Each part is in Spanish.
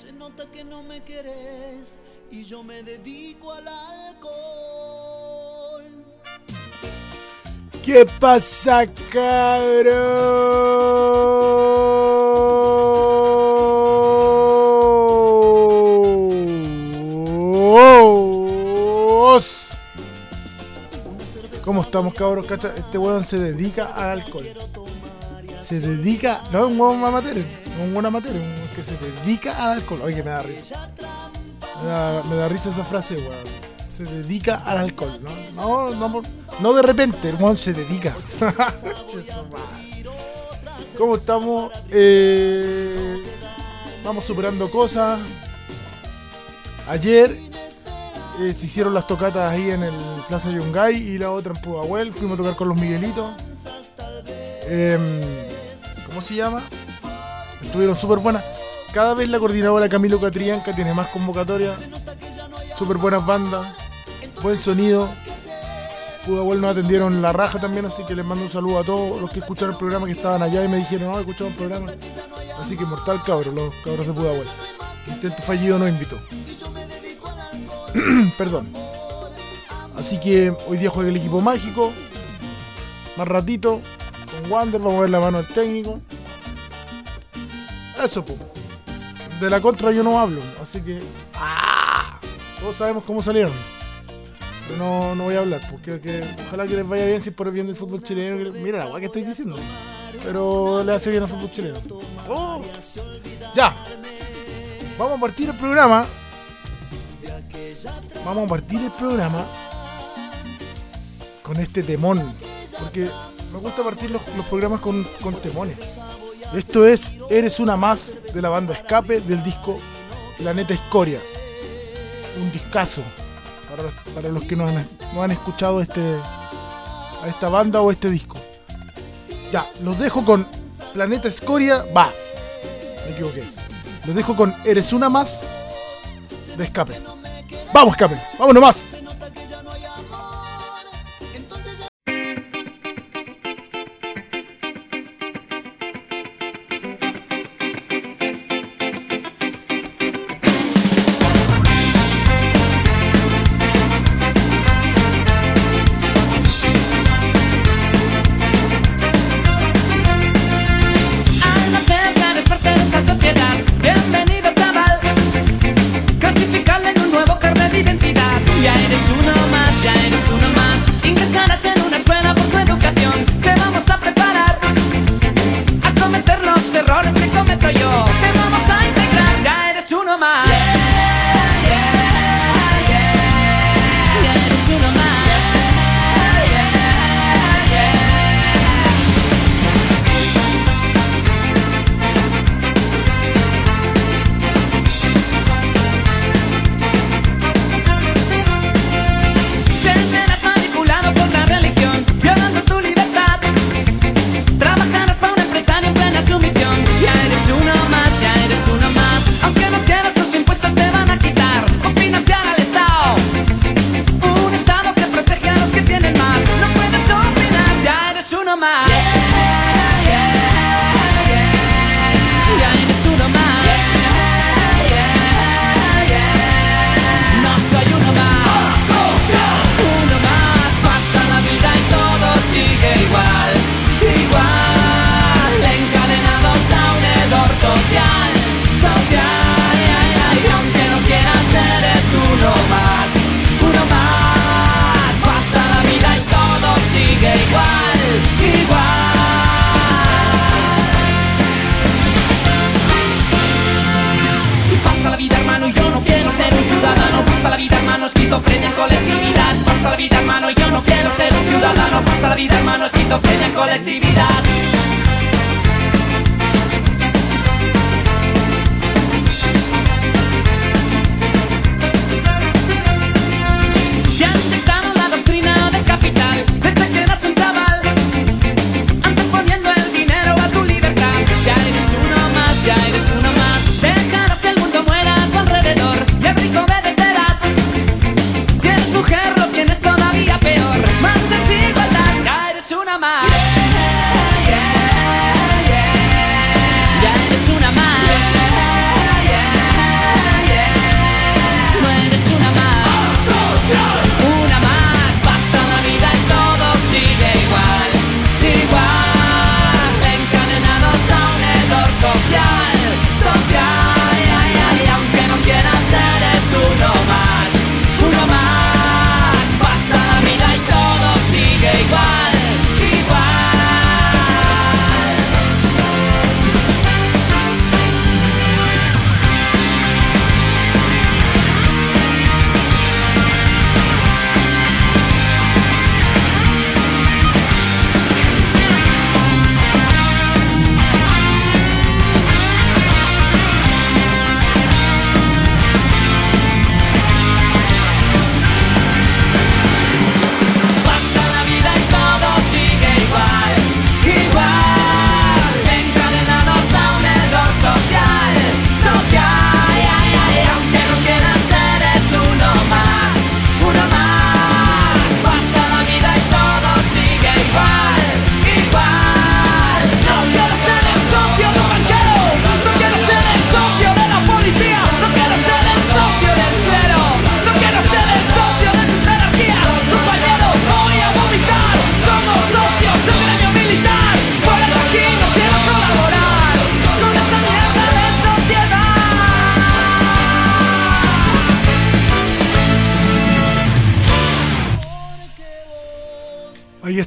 Se nota que no me quieres y yo me dedico al alcohol. ¿Qué pasa, cabros? ¿Cómo estamos, cabros? Cacha, este weón se dedica al alcohol. Se dedica, no es un weón amateur, es un weón amateur, un se dedica al alcohol. Oye, que me da risa. Me da, me da risa esa frase, weón. Se dedica al alcohol, ¿no? No, no, de repente, el weón se dedica. ¿Cómo estamos? Eh, vamos superando cosas. Ayer eh, se hicieron las tocatas ahí en el Plaza Yungay y la otra en Pudahuel. Fuimos a tocar con los Miguelitos. Em, ¿Cómo se llama? Estuvieron súper buenas. Cada vez la coordinadora Camilo Catrianca tiene más convocatorias. Súper buenas bandas. Buen sonido. Pudahuel nos atendieron la raja también, así que les mando un saludo a todos los que escucharon el programa que estaban allá y me dijeron, no, escuchamos el programa. Así que mortal cabro, los cabros de Pudahuel. Intento fallido no invitó. Perdón. Así que hoy día juega el equipo mágico. Más ratito. Con Wander, vamos a ver la mano del técnico. Eso, pues. De la contra yo no hablo. Así que. ¡Ah! Todos sabemos cómo salieron. Pero no, no voy a hablar. Porque que- ojalá que les vaya bien si por el bien del fútbol chileno. Mira la que estoy diciendo. Pero le hace bien al fútbol chileno. Oh. Ya. Vamos a partir el programa vamos a partir el programa con este temón. Porque me gusta partir los, los programas con, con temones. Esto es Eres una más de la banda Escape del disco Planeta Escoria. Un discazo para, para los que no han, no han escuchado este, a esta banda o este disco. Ya, los dejo con Planeta Escoria. Va, me equivoqué. Los dejo con Eres una más de Escape. Vamos, escape, vámonos más.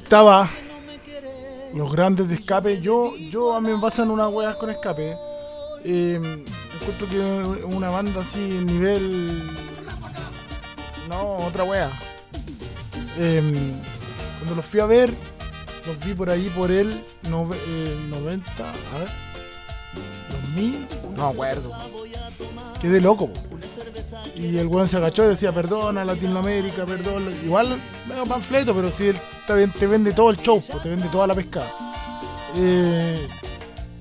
Estaba. Los grandes de escape. Yo, yo a mí me pasan unas weas con escape. Eh, encuentro que una banda así, nivel. No, otra wea. Eh, cuando los fui a ver, los vi por ahí por el nove- eh, 90. A ver. 2000. No me acuerdo. Quedé loco. po. Y el weón se agachó y decía, perdona Latinoamérica, perdón. Igual, medio panfleto, pero sí, él te, ven- te vende todo el show, po, te vende toda la pescada. Eh,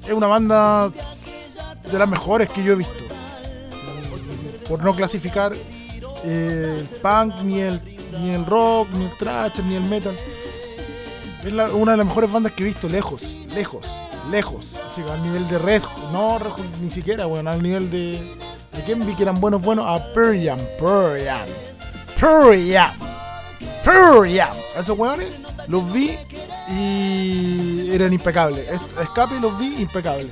es una banda de las mejores que yo he visto. Por no clasificar eh, el punk, ni el, ni el rock, ni el thrash, ni el metal. Es la- una de las mejores bandas que he visto, lejos, lejos, lejos. Así que al nivel de Red, no Red ni siquiera, bueno, al nivel de. ¿De quién vi que eran buenos, buenos? A Jam, Pearl Jam. A esos weones los vi y eran impecables. Escape los vi impecables.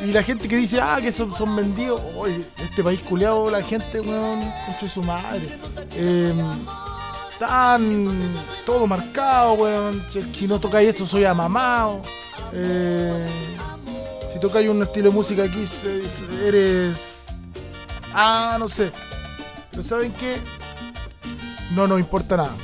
Y la gente que dice, ah, que son, vendidos. Oye, este país culeado, la gente, weón, concha de su madre. Eh, están todo marcado, weón. Si, no tocáis esto, soy amamado. Eh, si tocáis un estilo de música aquí, eres. Ah, no sé. Pero ¿saben qué? No nos importa nada.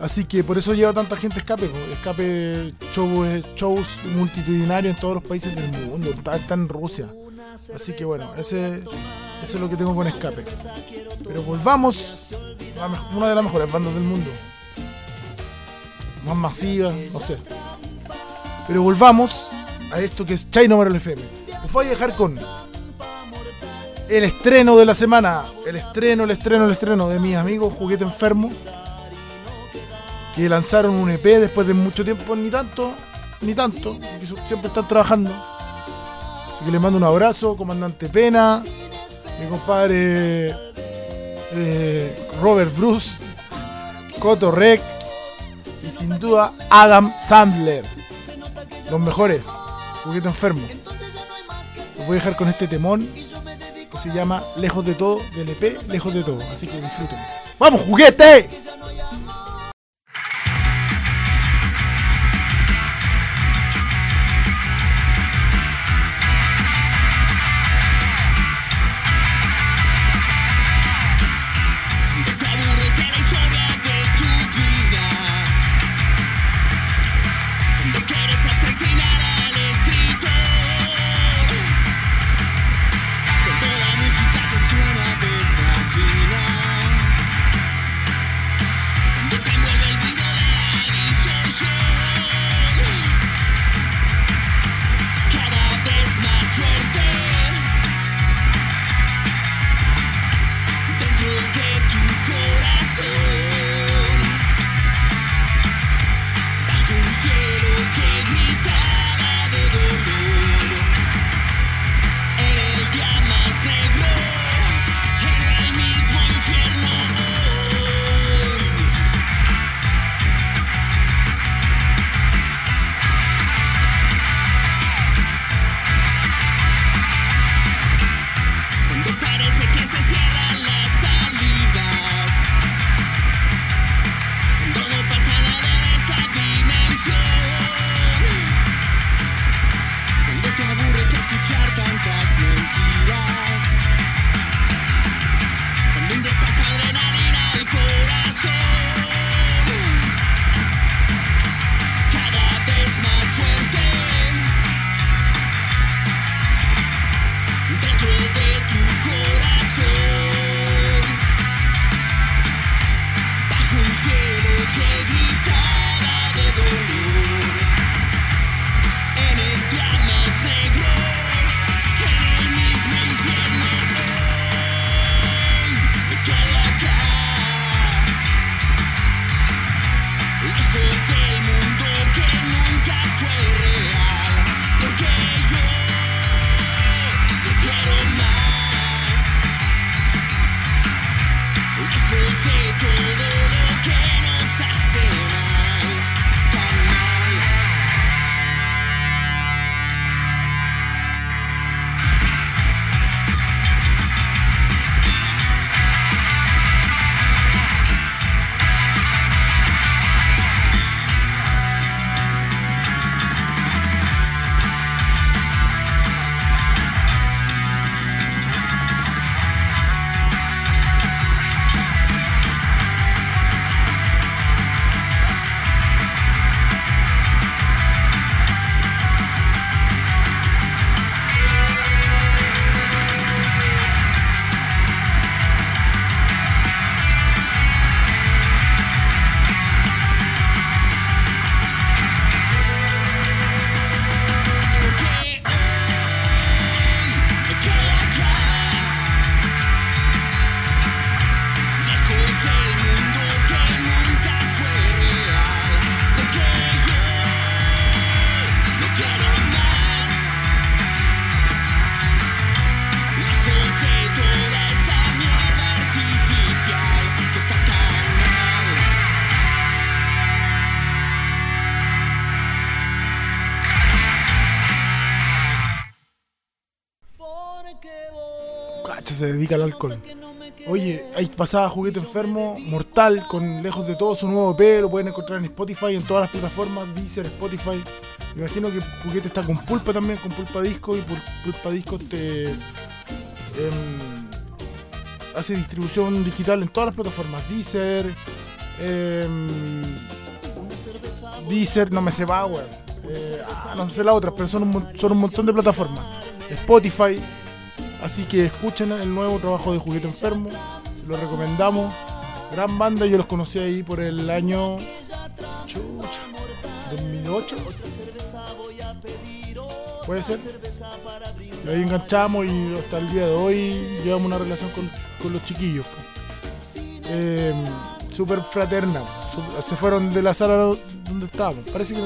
Así que por eso lleva tanta gente escape. Escape show, eh, shows multitudinarios en todos los países del mundo. Está, está en Rusia. Así que bueno, ese, eso es lo que tengo con escape. Pero volvamos a una de las mejores bandas del mundo. Más masiva, no sé. Pero volvamos a esto que es Chino Marvel FM. Los voy a dejar con el estreno de la semana. El estreno, el estreno, el estreno de mis amigos Juguete Enfermo. Que lanzaron un EP después de mucho tiempo, ni tanto, ni tanto, siempre están trabajando. Así que les mando un abrazo, comandante Pena, mi compadre eh, Robert Bruce, Coto Rec y sin duda Adam Sandler. Los mejores, juguete enfermo. Los voy a dejar con este temón que se llama Lejos de todo, del EP Lejos de todo. Así que disfruten. ¡Vamos, juguete! Se. Oye, ahí pasaba Juguete Enfermo, Mortal, con Lejos de Todo, su nuevo EP, lo pueden encontrar en Spotify, en todas las plataformas, Deezer, Spotify. Me imagino que Juguete está con Pulpa también, con Pulpa Disco, y Pul- Pulpa Disco te em, hace distribución digital en todas las plataformas, Deezer, em, Deezer, no me sé va, weón. Eh, ah, no sé las otras, pero son un, son un montón de plataformas. Spotify, Así que escuchen el nuevo trabajo de Juguete Enfermo, se lo recomendamos. Gran banda, yo los conocí ahí por el año chucha, 2008. Puede ser. Y ahí enganchamos y hasta el día de hoy llevamos una relación con, los chiquillos. po. Eh, Súper fraterna. Se fueron de la sala donde estábamos. Parece que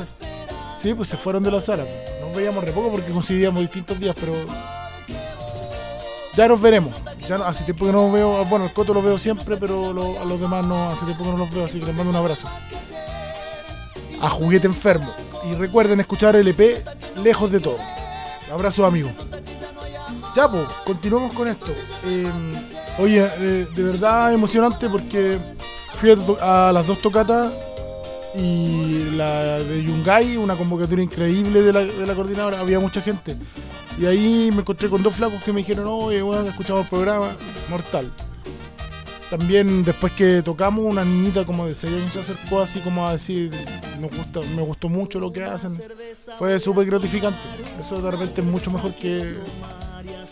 sí, pues se fueron de la sala. Nos veíamos re poco porque coincidíamos distintos días, pero ya nos veremos. Ya no- hace tiempo que no veo. Bueno, el Coto lo veo siempre, pero a los demás no. Hace tiempo que no los veo, así que les mando un abrazo. A Juguete Enfermo. Y recuerden escuchar el EP Lejos de Todo. Abrazo, amigos. Ya, pues, continuamos con esto. Eh, oye, eh, de verdad emocionante porque fui a, las dos tocatas y la de Yungay, una convocatoria increíble de la coordinadora, había mucha gente. Y ahí me encontré con dos flacos que me dijeron, oye, bueno, escuchamos el programa, mortal. También después que tocamos, una niñita como de 6 años se acercó así como a decir, me, gusta, me gustó mucho lo que hacen. Fue súper gratificante. Eso de repente es mucho mejor que,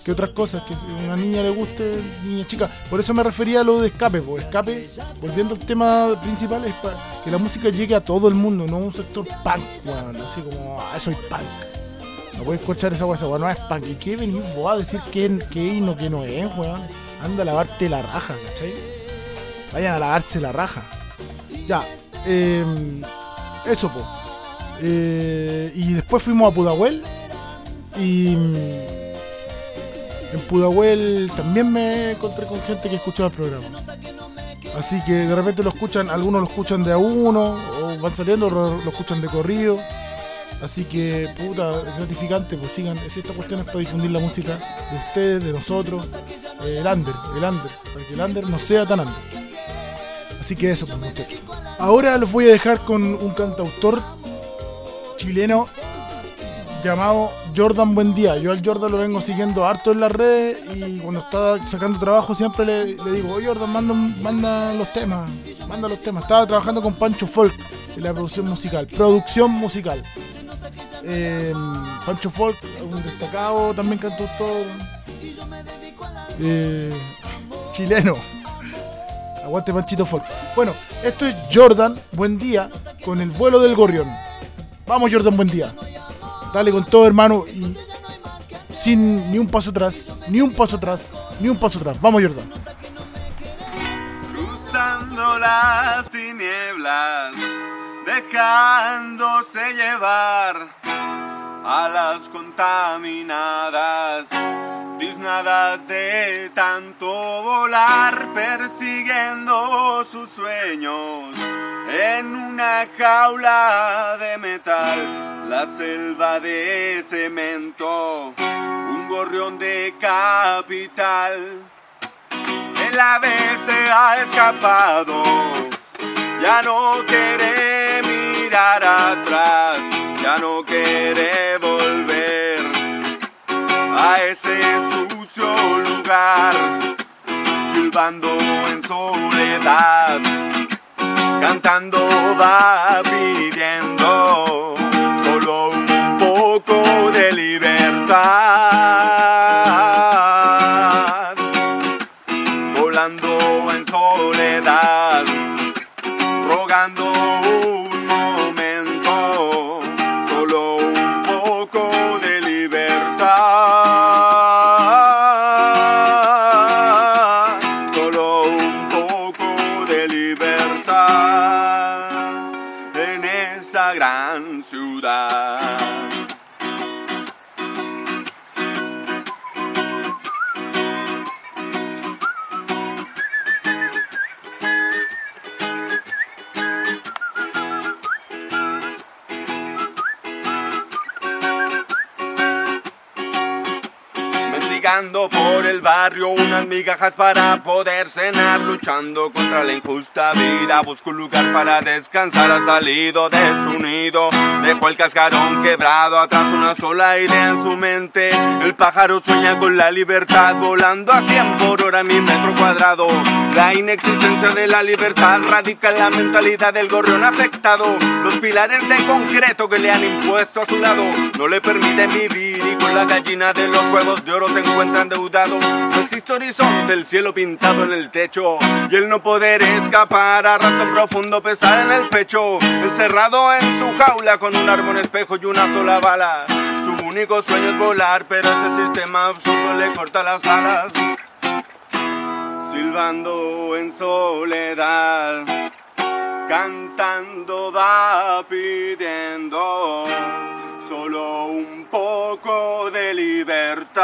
que otras cosas, que a una niña le guste, niña chica. Por eso me refería a lo de escape, porque escape, volviendo al tema principal, es para que la música llegue a todo el mundo, no a un sector punk, weón, así como, ah, soy punk. No puedes escuchar esa weá, no es. ¿Y qué venís vos a decir qué y no qué no es, weón? Anda a lavarte la raja, ¿cachai? Vayan a lavarse la raja. Ya, eh, eso, po. Eh, y después fuimos a Pudahuel. Y mm, en Pudahuel también me encontré con gente que escuchaba el programa. Así que de repente lo escuchan, algunos lo escuchan de a uno, o van saliendo, lo escuchan de corrido. Así que, puta, es gratificante, pues sigan. Es esta cuestión es para difundir la música de ustedes, de nosotros, eh, el under, el under, para que el under no sea tan under. Así que eso, pues muchachos. Ahora los voy a dejar con un cantautor chileno llamado Jordan Buen Día. Yo al Jordan lo vengo siguiendo harto en las redes y cuando estaba sacando trabajo siempre le, le digo, oye Jordan, manda, manda los temas, manda los temas. Estaba trabajando con Pancho Folk en la producción musical, producción musical. Eh, Pancho Folk, un destacado también cantautor eh, chileno. Aguante Panchito Folk. Bueno, esto es Jordan, buen día, con el vuelo del gorrión. Vamos Jordan, buen día. Dale con todo hermano y sin ni un paso atrás, ni un paso atrás, ni un paso atrás. Vamos Jordan. cruzando las tinieblas, dejándose llevar a las contaminadas, tiznadas de tanto volar, persiguiendo sus sueños en una jaula de metal, la selva de cemento, un gorrión de capital. El ave se ha escapado, ya no quiere mirar atrás, ya no quiere volver a ese sucio lugar, silbando en soledad, cantando va pidiendo solo un poco de libertad barrio unas migajas para poder cenar Luchando contra la injusta vida. Busco un lugar para descansar Ha salido de su nido Dejó el cascarón quebrado Atrás una sola idea en su mente. El pájaro sueña con la libertad Volando a 100 por hora mi metro cuadrado. La inexistencia de la libertad Radica en la mentalidad del gorrión afectado. Los pilares de concreto que le han impuesto a su lado. No le permiten vivir y con la gallina de los huevos de oro se encuentra endeudado. Existe horizonte, el cielo pintado en el techo y el no poder escapar a rato profundo pesar en el pecho. Encerrado en su jaula con un árbol espejo y una sola bala. Su único sueño es volar, pero este sistema absurdo le corta las alas. Silbando en soledad cantando va pidiendo solo un poco de libertad.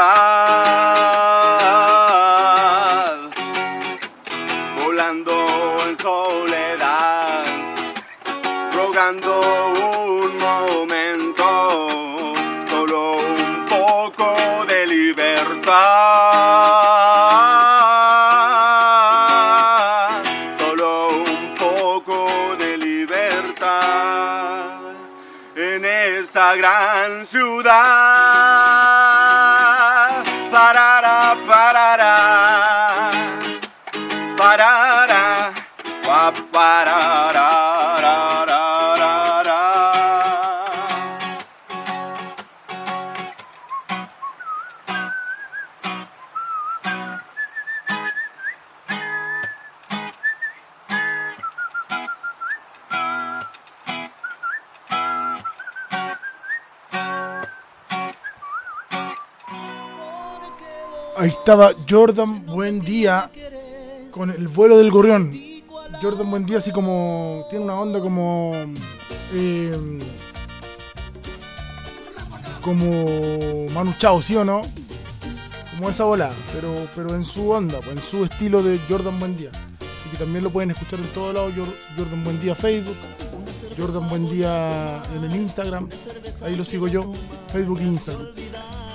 Ahí estaba Jordan Buen Día con el vuelo del gorrión. Jordan Buen Día así como tiene una onda como eh, como Manu Chao, ¿sí o no? Como esa bola, pero pero en su onda, pues, en su estilo de Jordan Buen Día. Así que también lo pueden escuchar en todos lados. Jor- Jordan Buen Día Facebook, Jordan Buen Día en el Instagram. Ahí lo sigo yo, Facebook e Instagram.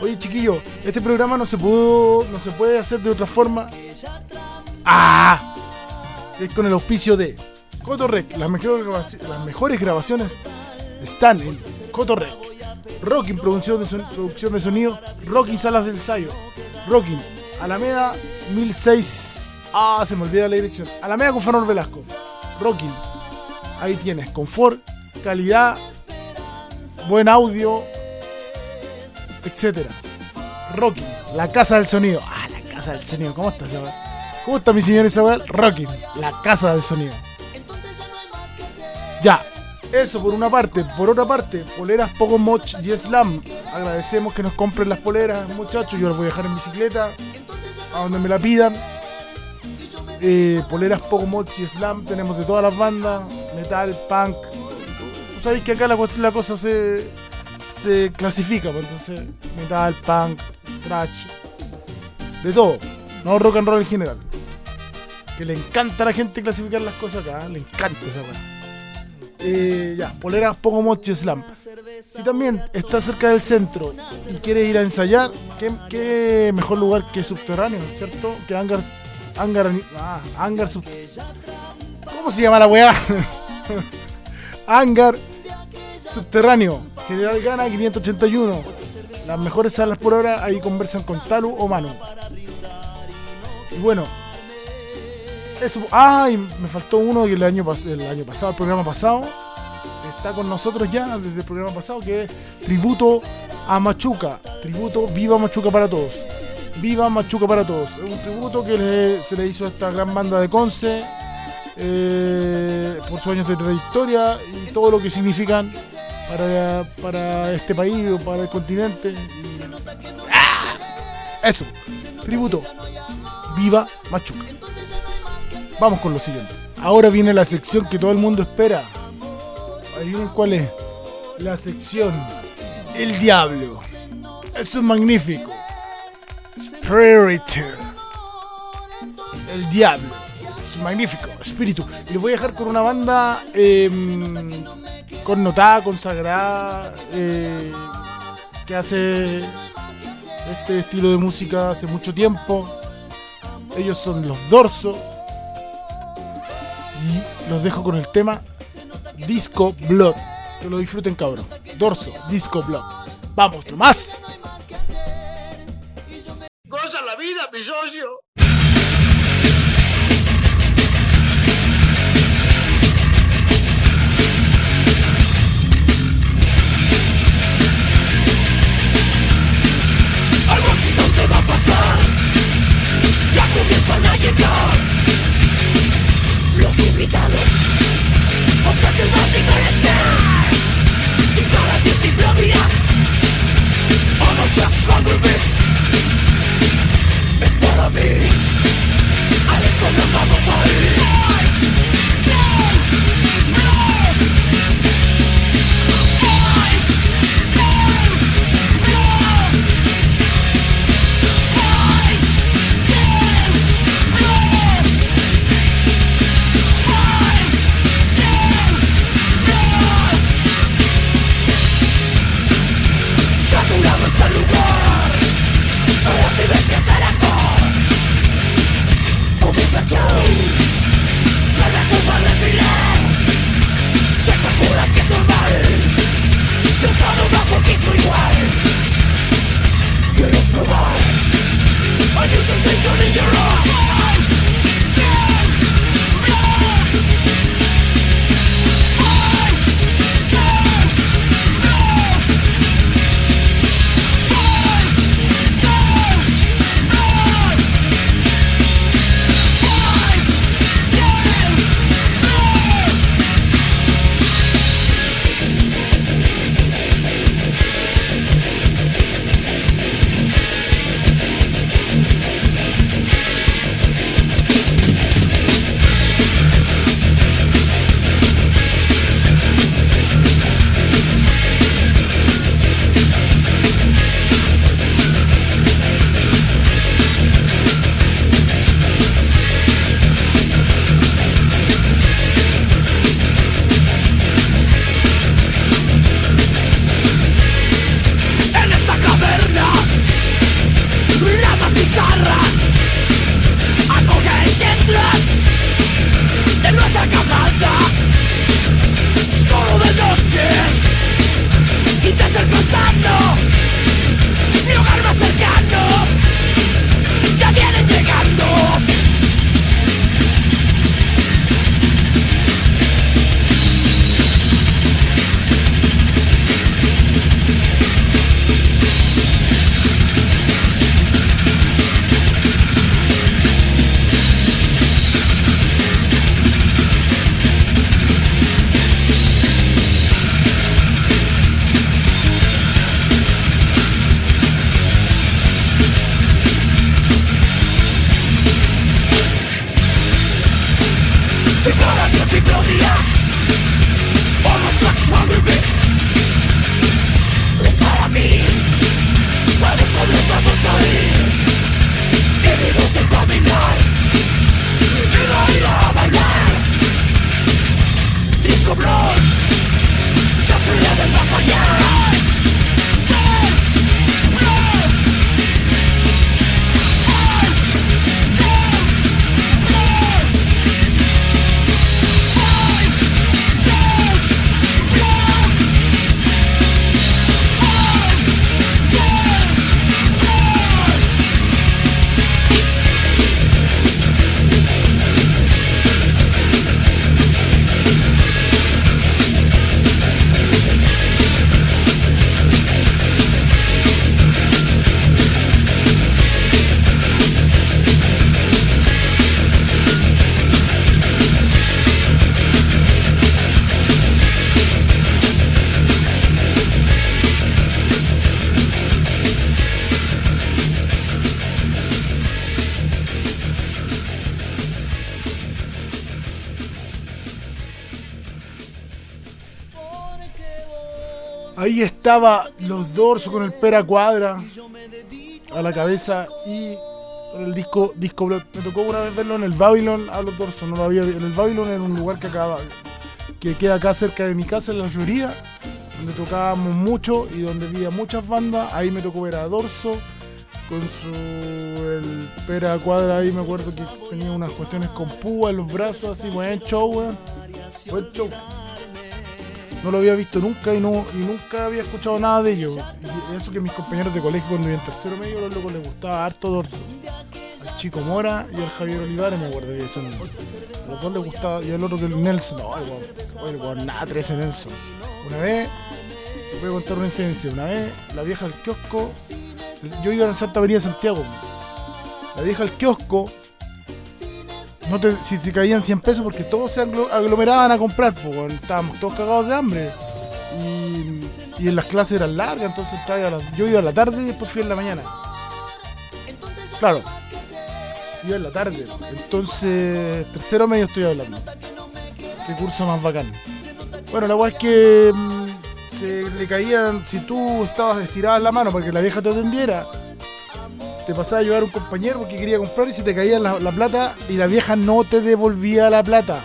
Oye, chiquillo, este programa no se pudo, no se puede hacer de otra forma. ¡Ah! Es con el auspicio de Cotorrec. Las mejores, grabaci- las mejores grabaciones están en Cotorrec. Rocking, producción de, producción de sonido. Rocking, salas del ensayo. Rocking, Alameda 1006. Ah, se me olvida la dirección. Alameda con Fanor Velasco. Rocking. Ahí tienes, confort, calidad, buen audio, etcétera. Rocking, la casa del sonido. Ah, la casa del sonido. ¿Cómo está esa weá? ¿Cómo está mi señor Isabel? Rocking, la casa del sonido. Ya, eso por una parte. Por otra parte, poleras Pogo Moch y Slam. Agradecemos que nos compren las poleras, muchachos. Yo las voy a dejar en bicicleta, a donde me la pidan. Eh, poleras Pogo Moch y Slam. Tenemos de todas las bandas: metal, punk. Sabéis que acá la, la cosa se, se clasifica, pues, entonces, metal, punk, trash, de todo. No rock and roll en general. Que le encanta a la gente clasificar las cosas acá, ¿eh? le encanta esa weá. Eh, ya, poleras Pogo Mochi Slam. Si también está cerca del centro y quiere ir a ensayar, ¿qué, qué mejor lugar que subterráneo, ¿cierto? Que hangar. Hangar. Ah, hangar sub- ¿Cómo se llama la weá? hangar subterráneo. General Gana 581. Las mejores salas por hora, ahí conversan con Talu o Manu. Y bueno, eso. Ah, me faltó uno que el año, el año pasado, el programa pasado. Está con nosotros ya desde el programa pasado, que es Tributo a Machuca. Tributo Viva Machuca para todos. Viva Machuca para todos. Es un tributo que se le hizo a esta gran banda de Conce eh, por sus años de trayectoria y todo lo que significan para, para este país o para el continente. ¡Ah! Eso, tributo. Viva Machuca. Vamos con lo siguiente. Ahora viene la sección que todo el mundo espera. Adivinen cuál es. La sección El Diablo. Es magnífico. Spiritu. El Diablo. Es magnífico. Espíritu. Y les voy a dejar con una banda em, connotada, consagrada, eh, que hace este estilo de música hace mucho tiempo. Ellos son los Dorso. Y los dejo con el tema Disco Blood. Que lo disfruten, cabrón. Dorso, Disco Blood. Vamos, nomás. Goza la vida, mi. Ahí estaba los dorsos con el pera cuadra a la cabeza y el disco disco. Me tocó una vez verlo en el Babylon a los dorsos, no lo había En el Babylon era un lugar que acaba que queda acá cerca de mi casa en la Florida, donde tocábamos mucho y donde había muchas bandas. Ahí me tocó ver a Dorso con su pera cuadra ahí me acuerdo que tenía unas cuestiones con púa en los brazos así, buen show. Buen show. No lo había visto nunca y no y nunca había escuchado nada de ellos. Eso que mis compañeros de colegio cuando iban en tercero medio, los locos les gustaba harto Dorso. Al Chico Mora y al Javier Olivares me acuerdo que son. A los dos les gustaba. Y al otro que el Nelson. No, el weón, nada, 13 Nelson. Una vez, te voy a contar una infidencia. Una vez, la vieja del kiosco. Yo iba a la Santa Avenida de Santiago. La vieja del kiosco. No te, si te caían 100 pesos porque todos se aglo- aglomeraban a comprar, pues estábamos todos cagados de hambre. Y, y en las clases eran largas, entonces yo iba a la tarde y después fui en la mañana. Claro, iba en la tarde. Entonces, tercero medio estoy hablando. Qué curso más bacán. Bueno, la weá es que mm, se le caían, si tú estabas estirada la mano para que la vieja te atendiera, te pasaba a llevar un compañero porque quería comprar y se te caía la, la plata y la vieja no te devolvía la plata.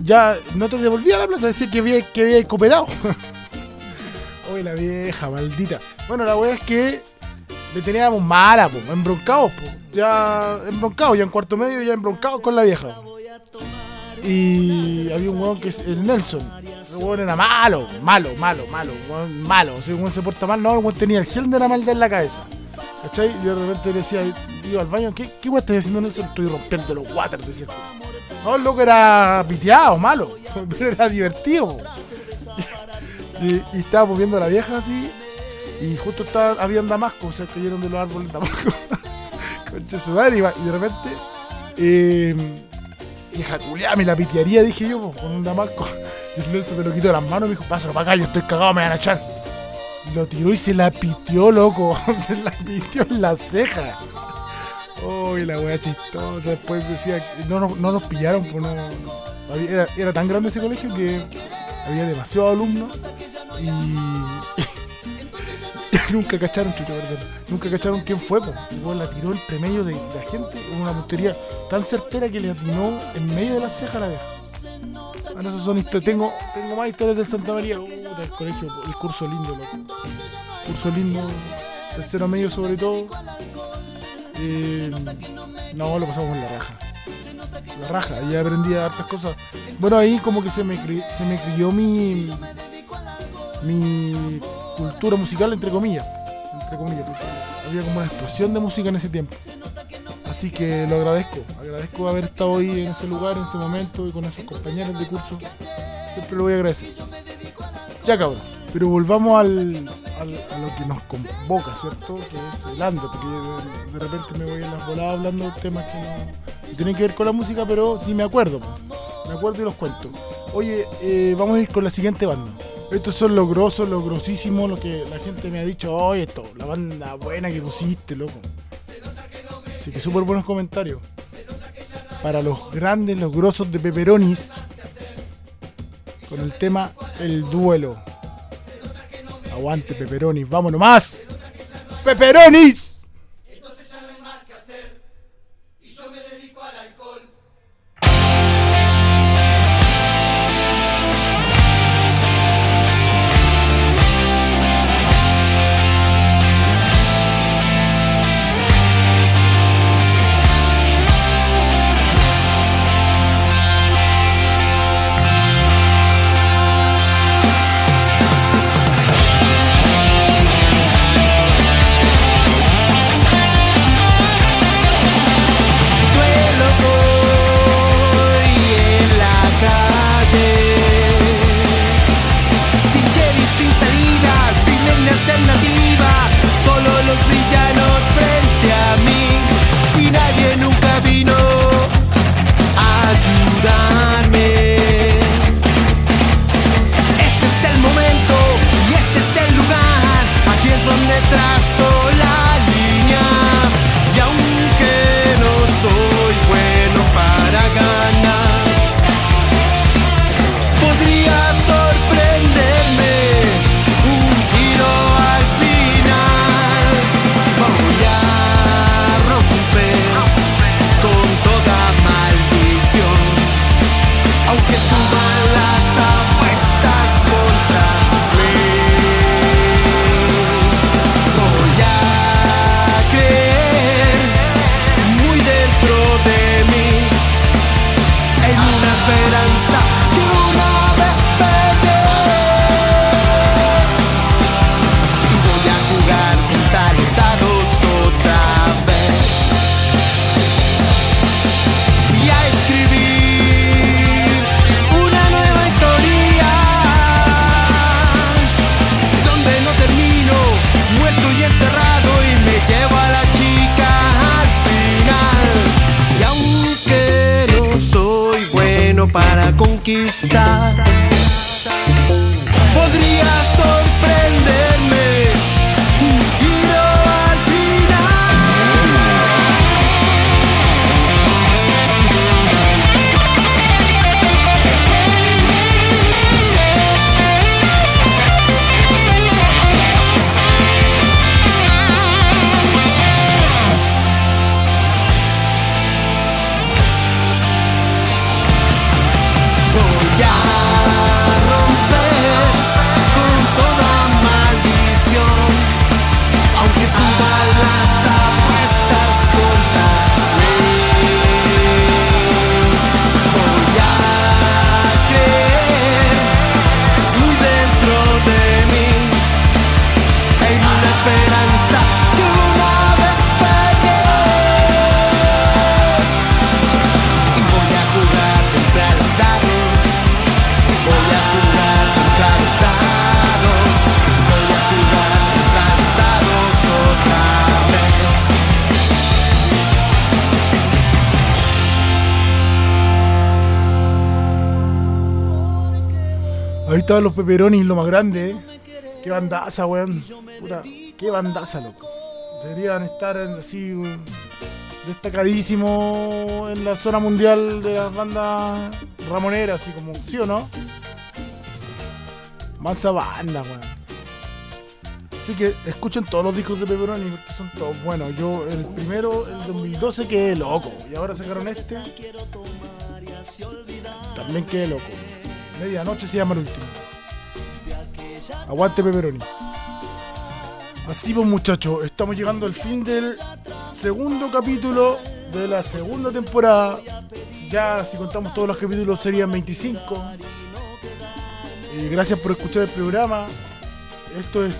Ya no te devolvía la plata, decía que había, que había cooperado. Oye, la vieja, maldita. Bueno, la weá es que le teníamos mala, po, embroncados, po. Ya embroncados, ya en cuarto medio, ya embroncados con la vieja. Y había un weón que es el Nelson. El weón era malo, malo, malo, malo, weón malo. Sea, el weón se porta mal, no, el weón tenía el gel de la maldad en la cabeza. ¿Cachai? Y de repente decía, iba al baño, ¿qué, qué estás haciendo Nelson? Estoy rompiendo los waters, decía. No, el loco era piteado, malo, pero era divertido. Y, y estábamos viendo a la vieja así, y justo estaba, habían damascos, o sea, cayeron de los árboles damascos. Concha su madre, y de repente, eh, vieja me la pitearía, dije yo, con un damasco. Y el Nelson me lo quitó de las manos y me dijo, pásalo para acá, yo estoy cagado, me van a echar. Lo tiró y se la pitió, loco. se la pitió en la ceja. Uy, la wea chistosa. Después decía, no, nos- no nos pillaron, pues no. Era, era tan grande ese colegio que había demasiados alumnos y. nunca cacharon, chucho, perdón. Nunca cacharon quién fue, pues. La tiró entre medio de la gente una puntería tan certera que le atinó en medio de la ceja a la vieja. Bueno, esas son historias. Tengo, tengo más historias del Santa María. Uh, del colegio, el curso lindo, loco. Curso lindo, tercero medio sobre todo. Eh, no, lo pasamos en la raja. La raja, ahí aprendí hartas cosas. Bueno, ahí como que se me, se me crió mi, mi cultura musical, entre comillas. Entre comillas, había como una explosión de música en ese tiempo. Así que lo agradezco, agradezco haber estado ahí en ese lugar, en ese momento y con esos compañeros de curso. Siempre lo voy a agradecer. Ya cabrón, pero volvamos al, al- a lo que nos convoca, ¿cierto? Que es el ando, porque de, repente me voy en las voladas hablando de temas que no, tienen que ver con la música, pero sí me acuerdo, me acuerdo y los cuento. Oye, eh, vamos a ir con la siguiente banda. Estos son los grosos, los grosísimos, lo que la gente me ha dicho, oye, esto, la banda buena que pusiste, loco. Así que súper buenos comentarios. Para los grandes, los grosos de Peperonis. Con el tema El Duelo. Aguante Peperonis, vámonos más. Peperonis. Ahí estaban los peperonis, lo más grande, ¿eh? Qué bandaza, weón. Puta, qué bandaza, loco. Deberían estar así destacadísimo en la zona mundial de las bandas ramoneras, así como, ¿sí o no? Mansa banda, weón. Así que escuchen todos los discos de Pepperoni porque son todos buenos. Yo, el primero, el 2012, quedé loco. Y ahora sacaron este. También quedé loco. Medianoche se llama el último. Aguante Pepperoni. Así pues muchachos, estamos llegando al fin del segundo capítulo de la segunda temporada. Ya si contamos todos los capítulos serían 25. Y gracias por escuchar el programa. Esto es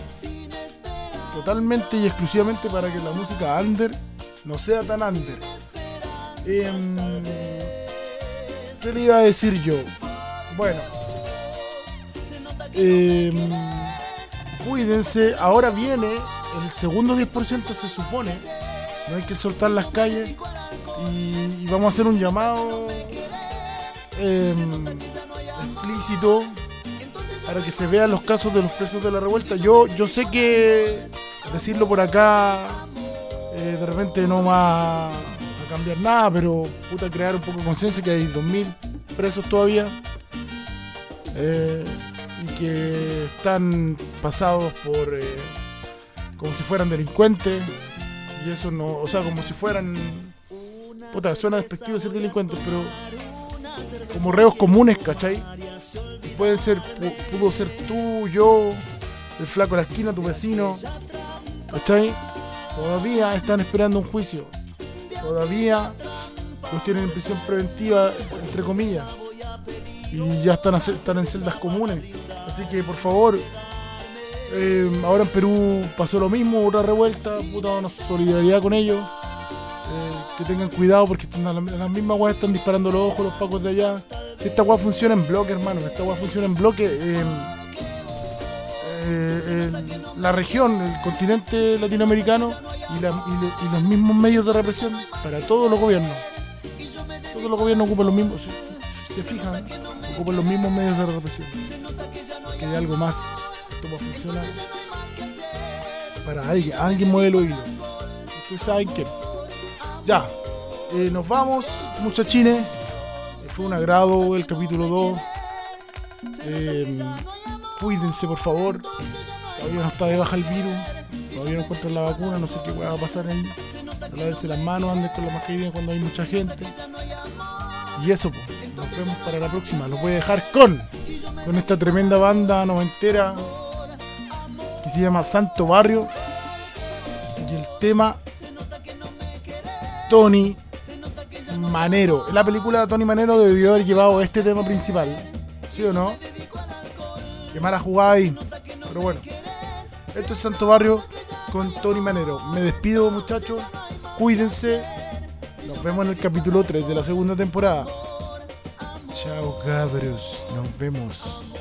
totalmente y exclusivamente para que la música under no sea tan under. Em, ¿Qué le iba a decir yo? Bueno. Em, cuídense, ahora viene el segundo 10% se supone. No hay que soltar las calles. Y, vamos a hacer un llamado em, explícito para que se vean los casos de los presos de la revuelta. Yo, yo sé que decirlo por acá eh, de repente no va a cambiar nada, pero puta crear un poco de conciencia que hay 2.000 presos todavía eh, y que están pasados por eh, como si fueran delincuentes y eso no, o sea, como si fueran puta, suena despectivo ser delincuentes, pero como reos comunes, ¿cachai? Pueden ser, pu- pudo ser tú, yo, el flaco de la esquina, tu vecino, ¿cachai? Todavía están esperando un juicio. Todavía los tienen en prisión preventiva, entre comillas. Y ya están, están en celdas comunes. Así que por favor, eh, ahora en Perú pasó lo mismo, otra revuelta, puta, una solidaridad con ellos. Eh, que tengan cuidado porque las mismas weas están disparando los ojos los pacos de allá. Esta wea funciona en bloque, hermano, esta wea funciona en bloque, eh, eh, la región, el continente latinoamericano y los mismos medios de represión para todos los gobiernos. Todos los gobiernos ocupan los mismos, se, se fijan, ocupan los mismos medios de represión. Que algo más, esto va a funcionar para alguien, alguien mueve los hilos. Ustedes saben que. Ya, eh, nos vamos, muchachines. Eh, Fue un agrado el capítulo 2. Eh, cuídense, por favor. Todavía no está de baja el virus. Todavía no encuentran la vacuna. No sé qué va a pasar ahí. A lavarse las manos, anden con la mascarilla cuando hay mucha gente. Y eso, pues. Nos vemos para la próxima. Los voy a dejar con, con esta tremenda banda noventera que se llama Santo Barrio. Y el tema Tony Manero. En la película Tony Manero debió haber llevado este tema principal. ¿Sí o no? Qué mala jugada ahí. Pero bueno. Esto es Santo Barrio con Tony Manero. Me despido muchachos. Cuídense. Nos vemos en el capítulo 3 de la segunda temporada. Chao cabros. Nos vemos.